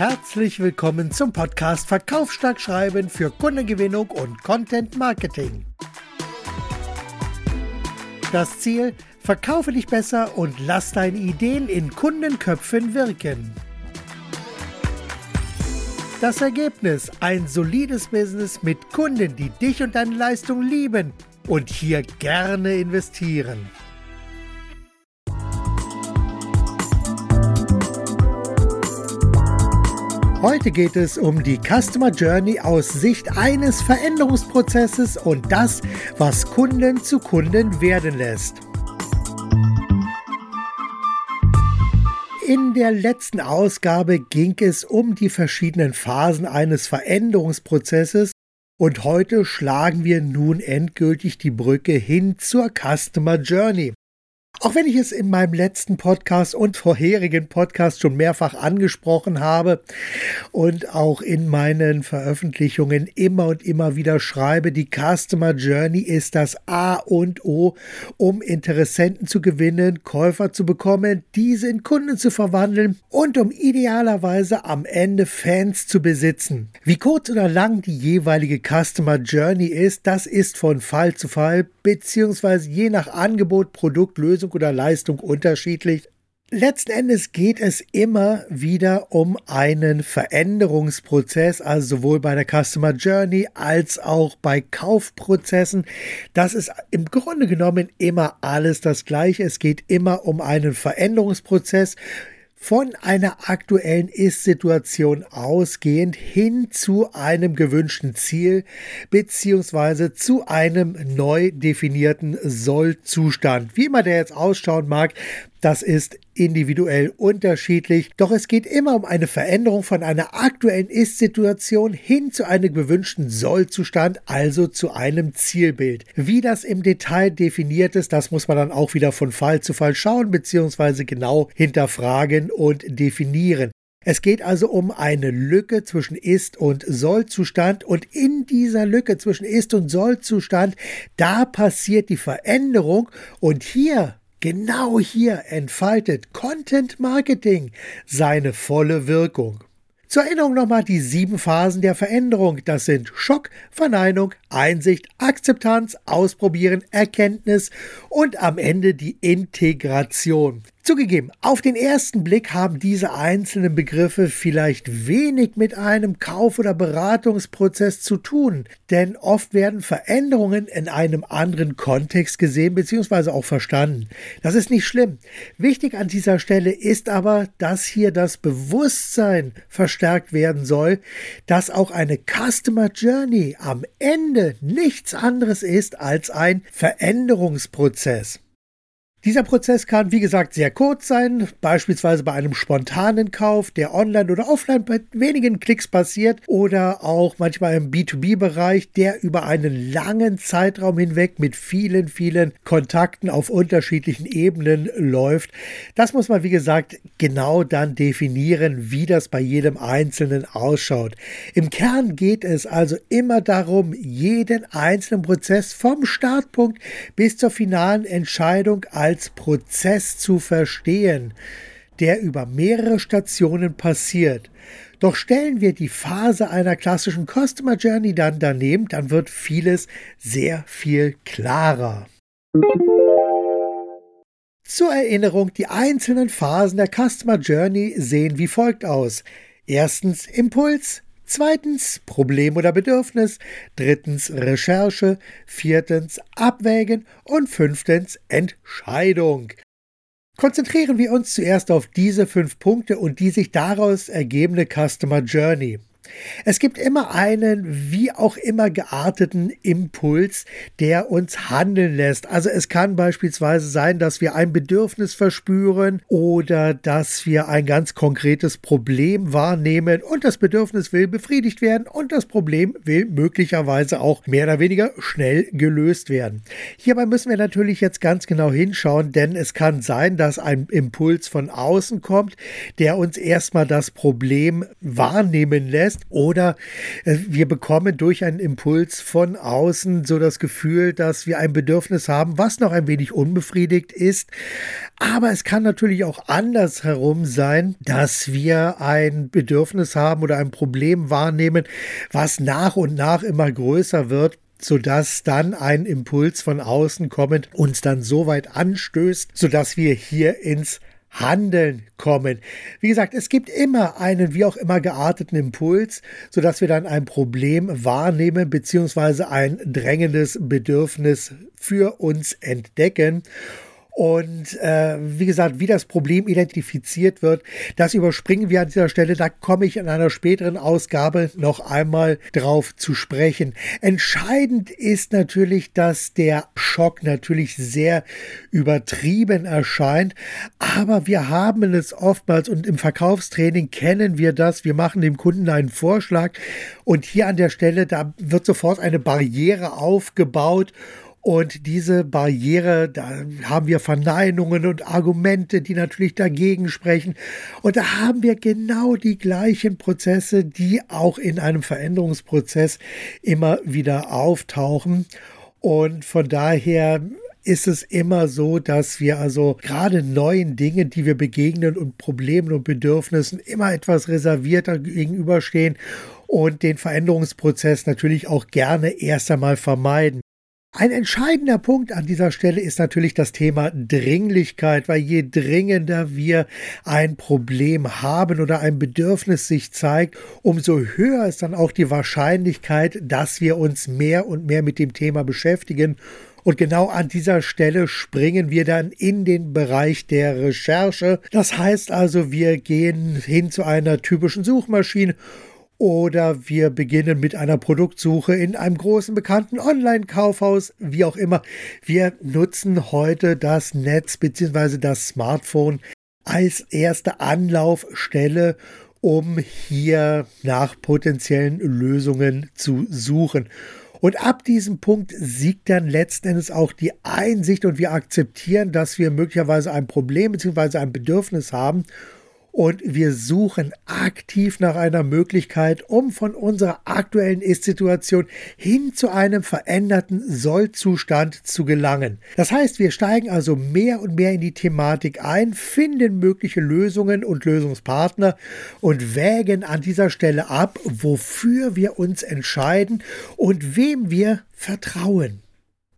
herzlich willkommen zum Podcast Verkaufsstark Schreiben für Kundengewinnung und Content Marketing. Das Ziel, verkaufe dich besser und lass deine Ideen in Kundenköpfen wirken. Das Ergebnis, ein solides Business mit Kunden, die dich und deine Leistung lieben und hier gerne investieren. Heute geht es um die Customer Journey aus Sicht eines Veränderungsprozesses und das, was Kunden zu Kunden werden lässt. In der letzten Ausgabe ging es um die verschiedenen Phasen eines Veränderungsprozesses und heute schlagen wir nun endgültig die Brücke hin zur Customer Journey. Auch wenn ich es in meinem letzten Podcast und vorherigen Podcast schon mehrfach angesprochen habe und auch in meinen Veröffentlichungen immer und immer wieder schreibe, die Customer Journey ist das A und O, um Interessenten zu gewinnen, Käufer zu bekommen, diese in Kunden zu verwandeln und um idealerweise am Ende Fans zu besitzen. Wie kurz oder lang die jeweilige Customer Journey ist, das ist von Fall zu Fall beziehungsweise je nach Angebot, Produkt, Lösung Leistung oder Leistung unterschiedlich. Letzten Endes geht es immer wieder um einen Veränderungsprozess, also sowohl bei der Customer Journey als auch bei Kaufprozessen. Das ist im Grunde genommen immer alles das Gleiche. Es geht immer um einen Veränderungsprozess von einer aktuellen Ist-Situation ausgehend hin zu einem gewünschten Ziel beziehungsweise zu einem neu definierten Soll-Zustand. Wie immer der jetzt ausschauen mag, das ist individuell unterschiedlich, doch es geht immer um eine Veränderung von einer aktuellen Ist-Situation hin zu einem gewünschten Soll-Zustand, also zu einem Zielbild. Wie das im Detail definiert ist, das muss man dann auch wieder von Fall zu Fall schauen bzw. genau hinterfragen und definieren. Es geht also um eine Lücke zwischen Ist- und Soll-Zustand und in dieser Lücke zwischen Ist- und Soll-Zustand, da passiert die Veränderung und hier Genau hier entfaltet Content Marketing seine volle Wirkung. Zur Erinnerung nochmal die sieben Phasen der Veränderung. Das sind Schock, Verneinung, Einsicht, Akzeptanz, Ausprobieren, Erkenntnis und am Ende die Integration. Zugegeben, auf den ersten Blick haben diese einzelnen Begriffe vielleicht wenig mit einem Kauf- oder Beratungsprozess zu tun, denn oft werden Veränderungen in einem anderen Kontext gesehen bzw. auch verstanden. Das ist nicht schlimm. Wichtig an dieser Stelle ist aber, dass hier das Bewusstsein verstärkt werden soll, dass auch eine Customer Journey am Ende nichts anderes ist als ein Veränderungsprozess. Dieser Prozess kann, wie gesagt, sehr kurz sein, beispielsweise bei einem spontanen Kauf, der online oder offline bei wenigen Klicks passiert oder auch manchmal im B2B-Bereich, der über einen langen Zeitraum hinweg mit vielen, vielen Kontakten auf unterschiedlichen Ebenen läuft. Das muss man, wie gesagt, genau dann definieren, wie das bei jedem Einzelnen ausschaut. Im Kern geht es also immer darum, jeden einzelnen Prozess vom Startpunkt bis zur finalen Entscheidung als Prozess zu verstehen, der über mehrere Stationen passiert. Doch stellen wir die Phase einer klassischen Customer Journey dann daneben, dann wird vieles sehr viel klarer. Zur Erinnerung, die einzelnen Phasen der Customer Journey sehen wie folgt aus. Erstens Impuls, Zweitens Problem oder Bedürfnis. Drittens Recherche. Viertens Abwägen. Und fünftens Entscheidung. Konzentrieren wir uns zuerst auf diese fünf Punkte und die sich daraus ergebende Customer Journey. Es gibt immer einen wie auch immer gearteten Impuls, der uns handeln lässt. Also es kann beispielsweise sein, dass wir ein Bedürfnis verspüren oder dass wir ein ganz konkretes Problem wahrnehmen und das Bedürfnis will befriedigt werden und das Problem will möglicherweise auch mehr oder weniger schnell gelöst werden. Hierbei müssen wir natürlich jetzt ganz genau hinschauen, denn es kann sein, dass ein Impuls von außen kommt, der uns erstmal das Problem wahrnehmen lässt Oder äh, wir bekommen durch einen Impuls von außen so das Gefühl, dass wir ein Bedürfnis haben, was noch ein wenig unbefriedigt ist. Aber es kann natürlich auch andersherum sein, dass wir ein Bedürfnis haben oder ein Problem wahrnehmen, was nach und nach immer größer wird sodass dann ein Impuls von außen kommend uns dann so weit anstößt, sodass wir hier ins Handeln kommen. Wie gesagt, es gibt immer einen wie auch immer gearteten Impuls, sodass wir dann ein Problem wahrnehmen beziehungsweise ein drängendes Bedürfnis für uns entdecken. Und äh, wie gesagt, wie das Problem identifiziert wird, das überspringen wir an dieser Stelle. Da komme ich in einer späteren Ausgabe noch einmal drauf zu sprechen. Entscheidend ist natürlich, dass der Schock natürlich sehr übertrieben erscheint. Aber wir haben es oftmals und im Verkaufstraining kennen wir das. Wir machen dem Kunden einen Vorschlag und hier an der Stelle, da wird sofort eine Barriere aufgebaut und diese Barriere, da haben wir Verneinungen und Argumente, die natürlich dagegen sprechen. Und da haben wir genau die gleichen Prozesse, die auch in einem Veränderungsprozess immer wieder auftauchen. Und von daher ist es immer so, dass wir also gerade neuen Dingen, die wir begegnen und Problemen und Bedürfnissen immer etwas reservierter gegenüberstehen und den Veränderungsprozess natürlich auch gerne erst einmal vermeiden. Ein entscheidender Punkt an dieser Stelle ist natürlich das Thema Dringlichkeit, weil je dringender wir ein Problem haben oder ein Bedürfnis sich zeigt, umso höher ist dann auch die Wahrscheinlichkeit, dass wir uns mehr und mehr mit dem Thema beschäftigen. Und genau an dieser Stelle springen wir dann in den Bereich der Recherche. Das heißt also, wir gehen hin zu einer typischen Suchmaschine oder wir beginnen mit einer Produktsuche in einem großen bekannten Online-Kaufhaus, wie auch immer. Wir nutzen heute das Netz bzw. das Smartphone als erste Anlaufstelle, um hier nach potenziellen Lösungen zu suchen. Und ab diesem Punkt siegt dann letzten Endes auch die Einsicht und wir akzeptieren, dass wir möglicherweise ein Problem bzw. ein Bedürfnis haben und wir suchen aktiv nach einer Möglichkeit, um von unserer aktuellen Ist-Situation hin zu einem veränderten Soll-Zustand zu gelangen. Das heißt, wir steigen also mehr und mehr in die Thematik ein, finden mögliche Lösungen und Lösungspartner und wägen an dieser Stelle ab, wofür wir uns entscheiden und wem wir vertrauen.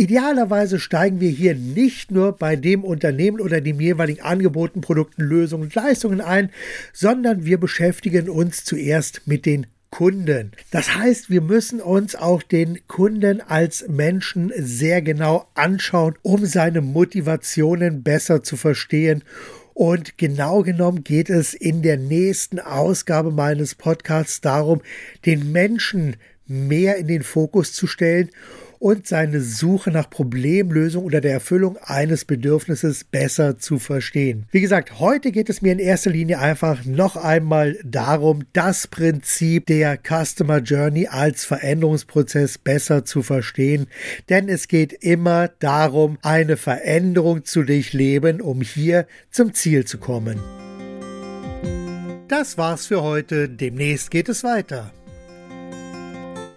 Idealerweise steigen wir hier nicht nur bei dem Unternehmen oder dem jeweiligen Angeboten, Produkten, Lösungen und Leistungen ein, sondern wir beschäftigen uns zuerst mit den Kunden. Das heißt, wir müssen uns auch den Kunden als Menschen sehr genau anschauen, um seine Motivationen besser zu verstehen. Und genau genommen geht es in der nächsten Ausgabe meines Podcasts darum, den Menschen mehr in den Fokus zu stellen und seine Suche nach Problemlösung oder der Erfüllung eines Bedürfnisses besser zu verstehen. Wie gesagt, heute geht es mir in erster Linie einfach noch einmal darum, das Prinzip der Customer Journey als Veränderungsprozess besser zu verstehen, denn es geht immer darum, eine Veränderung zu durchleben, um hier zum Ziel zu kommen. Das war's für heute. Demnächst geht es weiter.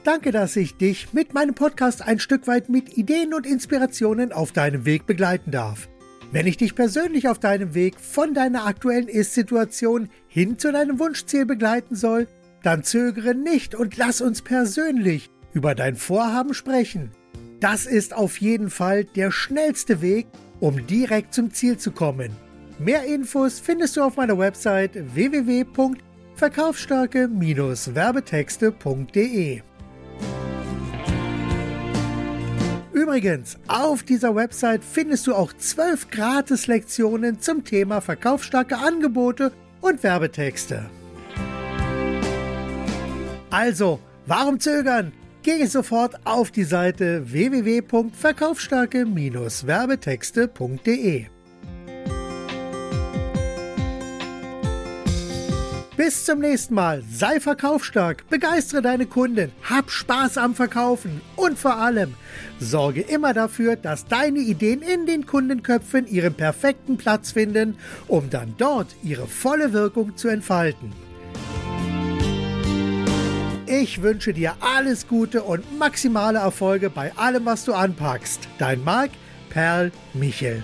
Danke, dass ich dich mit meinem Podcast ein Stück weit mit Ideen und Inspirationen auf deinem Weg begleiten darf. Wenn ich dich persönlich auf deinem Weg von deiner aktuellen Ist-Situation hin zu deinem Wunschziel begleiten soll, dann zögere nicht und lass uns persönlich über dein Vorhaben sprechen. Das ist auf jeden Fall der schnellste Weg, um direkt zum Ziel zu kommen. Mehr Infos findest du auf meiner Website www.verkaufsstarke-werbetexte.de. Übrigens, auf dieser Website findest du auch zwölf Gratis-Lektionen zum Thema verkaufsstarke Angebote und Werbetexte. Also, warum zögern? Gehe sofort auf die Seite www.verkaufsstarke-werbetexte.de. Bis zum nächsten Mal. Sei verkaufsstark, begeistere deine Kunden, hab Spaß am Verkaufen und vor allem sorge immer dafür, dass deine Ideen in den Kundenköpfen ihren perfekten Platz finden, um dann dort ihre volle Wirkung zu entfalten. Ich wünsche dir alles Gute und maximale Erfolge bei allem, was du anpackst. Dein Marc Perl Michel.